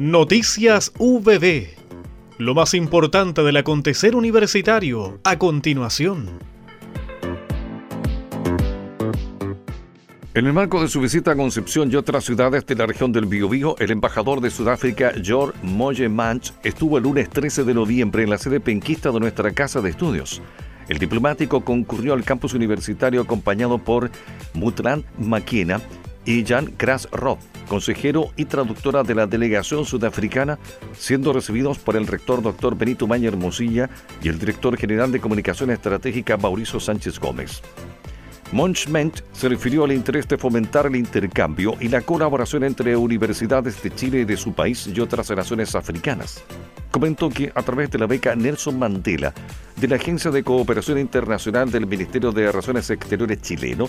Noticias VB. Lo más importante del acontecer universitario a continuación. En el marco de su visita a Concepción y otras ciudades de la región del Biobío, el embajador de Sudáfrica, George Moje Manch, estuvo el lunes 13 de noviembre en la sede penquista de nuestra casa de estudios. El diplomático concurrió al campus universitario acompañado por Mutran Maquena y Jan Roth, consejero y traductora de la delegación sudafricana, siendo recibidos por el rector doctor Benito Mañer Mosilla y el director general de comunicación estratégica Mauricio Sánchez Gómez. Monchment se refirió al interés de fomentar el intercambio y la colaboración entre universidades de Chile y de su país y otras naciones africanas. Comentó que a través de la beca Nelson Mandela de la Agencia de Cooperación Internacional del Ministerio de Relaciones Exteriores chileno,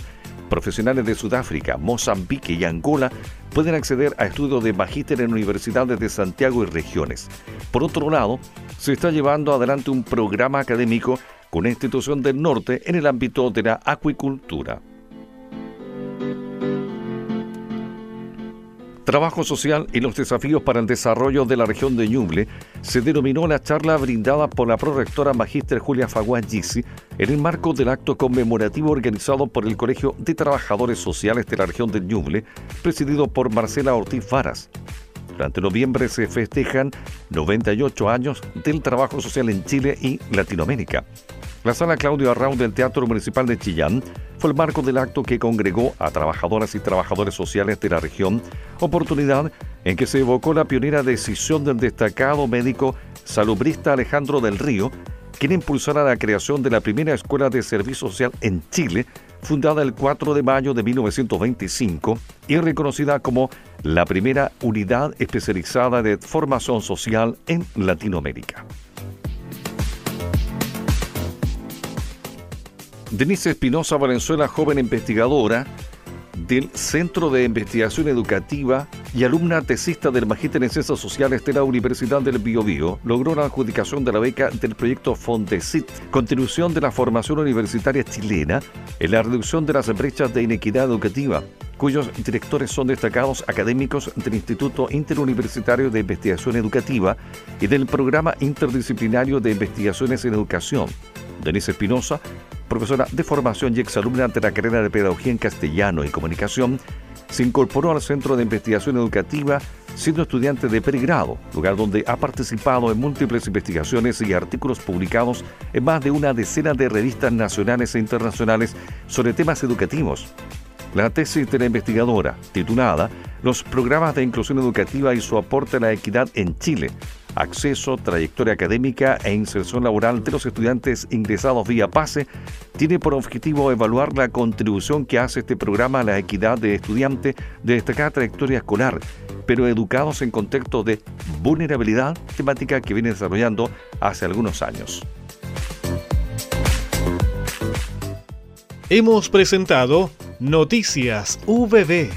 profesionales de Sudáfrica, Mozambique y Angola pueden acceder a estudios de magíster en universidades de Santiago y regiones. Por otro lado, se está llevando adelante un programa académico con una institución del norte en el ámbito de la acuicultura. Trabajo social y los desafíos para el desarrollo de la región de Ñuble se denominó la charla brindada por la prorectora magíster Julia Faguán Gisi en el marco del acto conmemorativo organizado por el Colegio de Trabajadores Sociales de la región de Ñuble, presidido por Marcela Ortiz Faras. Durante noviembre se festejan 98 años del trabajo social en Chile y Latinoamérica. La sala Claudio Arraun del Teatro Municipal de Chillán fue el marco del acto que congregó a trabajadoras y trabajadores sociales de la región, oportunidad en que se evocó la pionera decisión del destacado médico salubrista Alejandro del Río, quien impulsara la creación de la primera escuela de servicio social en Chile, fundada el 4 de mayo de 1925 y reconocida como la primera unidad especializada de formación social en Latinoamérica. Denise Espinosa Valenzuela, joven investigadora del Centro de Investigación Educativa y alumna tesista del Magíster en Ciencias Sociales de la Universidad del Biobío, logró la adjudicación de la beca del proyecto Fondesit, continuación de la formación universitaria chilena en la reducción de las brechas de inequidad educativa, cuyos directores son destacados académicos del Instituto Interuniversitario de Investigación Educativa y del Programa Interdisciplinario de Investigaciones en Educación. Denise Espinosa profesora de formación y exalumna de la carrera de Pedagogía en Castellano y Comunicación, se incorporó al Centro de Investigación Educativa siendo estudiante de pregrado, lugar donde ha participado en múltiples investigaciones y artículos publicados en más de una decena de revistas nacionales e internacionales sobre temas educativos. La tesis de la investigadora, titulada Los programas de inclusión educativa y su aporte a la equidad en Chile, acceso, trayectoria académica e inserción laboral de los estudiantes ingresados vía PASE, tiene por objetivo evaluar la contribución que hace este programa a la equidad de estudiantes de destacada trayectoria escolar, pero educados en contexto de vulnerabilidad, temática que viene desarrollando hace algunos años. Hemos presentado Noticias VB